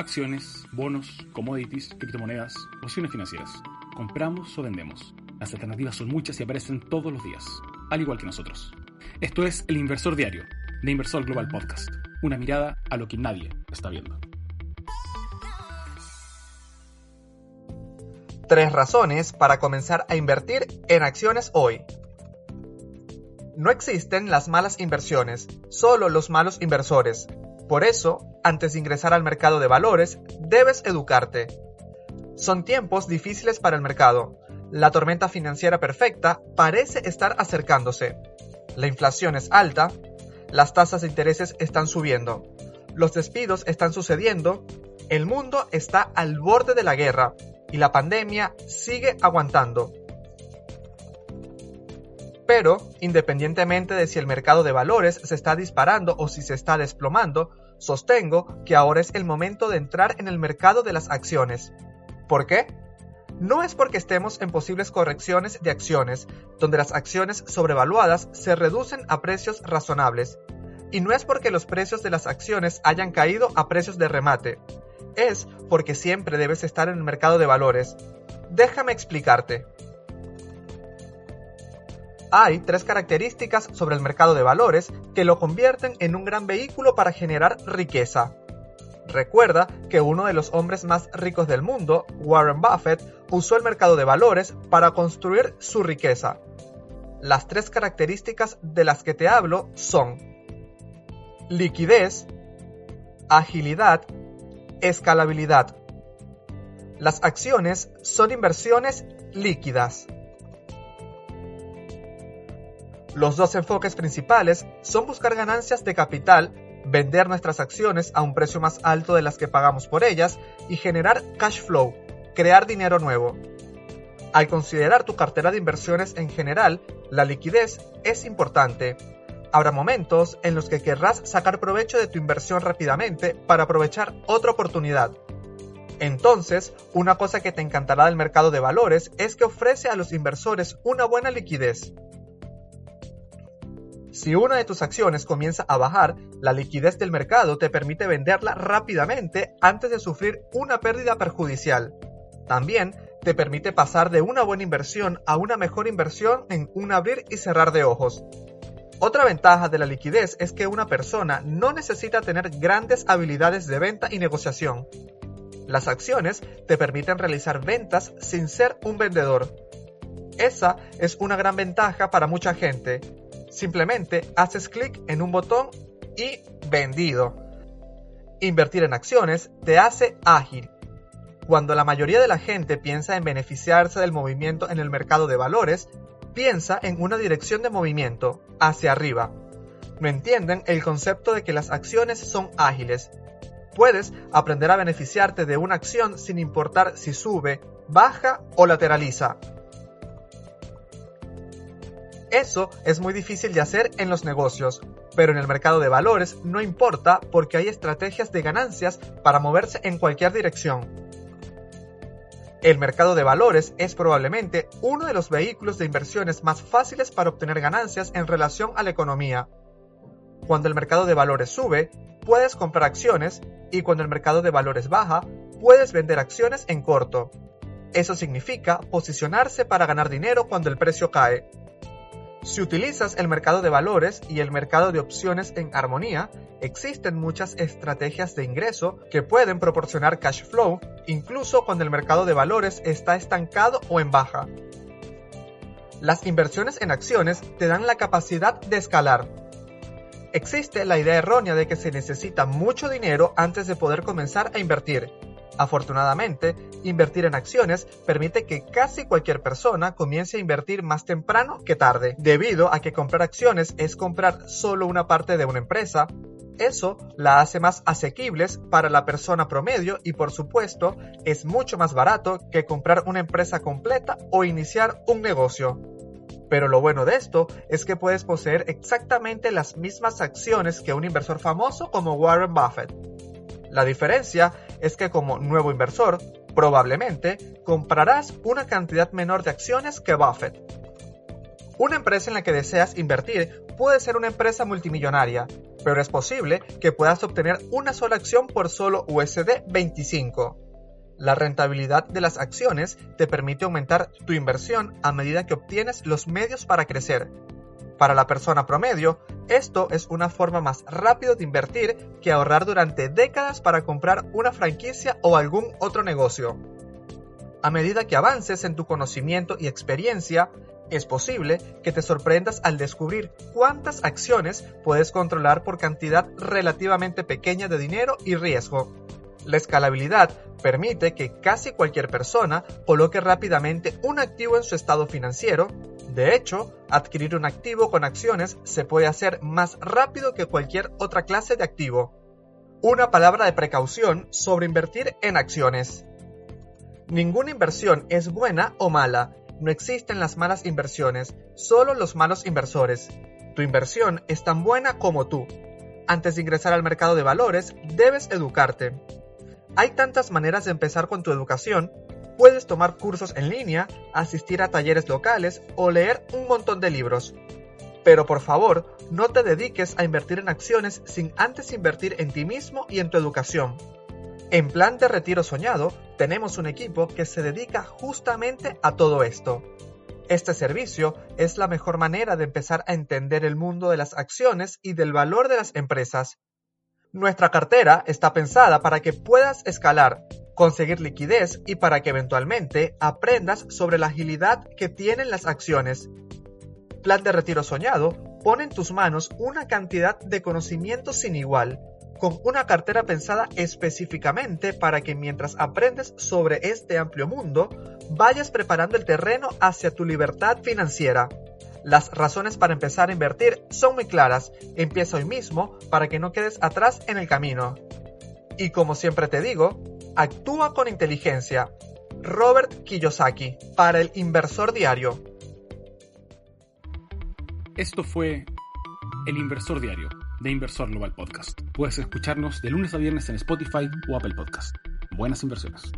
acciones, bonos, commodities, criptomonedas, opciones financieras. Compramos o vendemos. Las alternativas son muchas y aparecen todos los días, al igual que nosotros. Esto es El Inversor Diario, de Inversor Global Podcast. Una mirada a lo que nadie está viendo. Tres razones para comenzar a invertir en acciones hoy. No existen las malas inversiones, solo los malos inversores. Por eso, antes de ingresar al mercado de valores, debes educarte. Son tiempos difíciles para el mercado, la tormenta financiera perfecta parece estar acercándose. La inflación es alta, las tasas de intereses están subiendo, los despidos están sucediendo, el mundo está al borde de la guerra y la pandemia sigue aguantando. Pero, independientemente de si el mercado de valores se está disparando o si se está desplomando, sostengo que ahora es el momento de entrar en el mercado de las acciones. ¿Por qué? no es porque estemos en posibles correcciones de acciones, donde las acciones sobrevaluadas se reducen a precios razonables, y no es porque los precios de las acciones hayan caído a precios de remate, es porque siempre debes estar en el mercado de valores. Déjame explicarte. Hay tres características sobre el mercado de valores que lo convierten en un gran vehículo para generar riqueza. Recuerda que uno de los hombres más ricos del mundo, Warren Buffett, usó el mercado de valores para construir su riqueza. Las tres características de las que te hablo son liquidez, agilidad, escalabilidad. Las acciones son inversiones líquidas. Los dos enfoques principales son buscar ganancias de capital vender nuestras acciones a un precio más alto de las que pagamos por ellas y generar cash flow, crear dinero nuevo. Al considerar tu cartera de inversiones en general, la liquidez es importante. Habrá momentos en los que querrás sacar provecho de tu inversión rápidamente para aprovechar otra oportunidad. Entonces, una cosa que te encantará del mercado de valores es que ofrece a los inversores una buena liquidez. Si una de tus acciones comienza a bajar, la liquidez del mercado te permite venderla rápidamente antes de sufrir una pérdida perjudicial. También te permite pasar de una buena inversión a una mejor inversión en un abrir y cerrar de ojos. Otra ventaja de la liquidez es que una persona no necesita tener grandes habilidades de venta y negociación. Las acciones te permiten realizar ventas sin ser un vendedor. Esa es una gran ventaja para mucha gente, Simplemente haces clic en un botón y vendido. Invertir en acciones te hace ágil. Cuando la mayoría de la gente piensa en beneficiarse del movimiento en el mercado de valores, piensa en una dirección de movimiento, hacia arriba. No entienden el concepto de que las acciones son ágiles. Puedes aprender a beneficiarte de una acción sin importar si sube, baja o lateraliza. Eso es muy difícil de hacer en los negocios, pero en el mercado de valores no importa porque hay estrategias de ganancias para moverse en cualquier dirección. El mercado de valores es probablemente uno de los vehículos de inversiones más fáciles para obtener ganancias en relación a la economía. Cuando el mercado de valores sube, puedes comprar acciones y cuando el mercado de valores baja, puedes vender acciones en corto. Eso significa posicionarse para ganar dinero cuando el precio cae. Si utilizas el mercado de valores y el mercado de opciones en armonía, existen muchas estrategias de ingreso que pueden proporcionar cash flow incluso cuando el mercado de valores está estancado o en baja. Las inversiones en acciones te dan la capacidad de escalar. Existe la idea errónea de que se necesita mucho dinero antes de poder comenzar a invertir, Afortunadamente, invertir en acciones permite que casi cualquier persona comience a invertir más temprano que tarde, debido a que comprar acciones es comprar solo una parte de una empresa, eso la hace más asequibles para la persona promedio y por supuesto es mucho más barato que comprar una empresa completa o iniciar un negocio. Pero lo bueno de esto es que puedes poseer exactamente las mismas acciones que un inversor famoso como Warren Buffett. La diferencia es que como nuevo inversor, probablemente comprarás una cantidad menor de acciones que Buffett. Una empresa en la que deseas invertir puede ser una empresa multimillonaria, pero es posible que puedas obtener una sola acción por solo USD 25. La rentabilidad de las acciones te permite aumentar tu inversión a medida que obtienes los medios para crecer. Para la persona promedio, esto es una forma más rápida de invertir que ahorrar durante décadas para comprar una franquicia o algún otro negocio. A medida que avances en tu conocimiento y experiencia, es posible que te sorprendas al descubrir cuántas acciones puedes controlar por cantidad relativamente pequeña de dinero y riesgo. La escalabilidad permite que casi cualquier persona coloque rápidamente un activo en su estado financiero. De hecho, adquirir un activo con acciones se puede hacer más rápido que cualquier otra clase de activo. Una palabra de precaución sobre invertir en acciones. Ninguna inversión es buena o mala. No existen las malas inversiones, solo los malos inversores. Tu inversión es tan buena como tú. Antes de ingresar al mercado de valores, debes educarte. Hay tantas maneras de empezar con tu educación. Puedes tomar cursos en línea, asistir a talleres locales o leer un montón de libros. Pero por favor, no te dediques a invertir en acciones sin antes invertir en ti mismo y en tu educación. En Plan de Retiro Soñado tenemos un equipo que se dedica justamente a todo esto. Este servicio es la mejor manera de empezar a entender el mundo de las acciones y del valor de las empresas. Nuestra cartera está pensada para que puedas escalar, conseguir liquidez y para que eventualmente aprendas sobre la agilidad que tienen las acciones. Plan de Retiro Soñado pone en tus manos una cantidad de conocimiento sin igual con una cartera pensada específicamente para que mientras aprendes sobre este amplio mundo, vayas preparando el terreno hacia tu libertad financiera. Las razones para empezar a invertir son muy claras. Empieza hoy mismo para que no quedes atrás en el camino. Y como siempre te digo, actúa con inteligencia. Robert Kiyosaki, para el inversor diario. Esto fue El Inversor Diario de Inversor Global Podcast. Puedes escucharnos de lunes a viernes en Spotify o Apple Podcast. Buenas inversiones.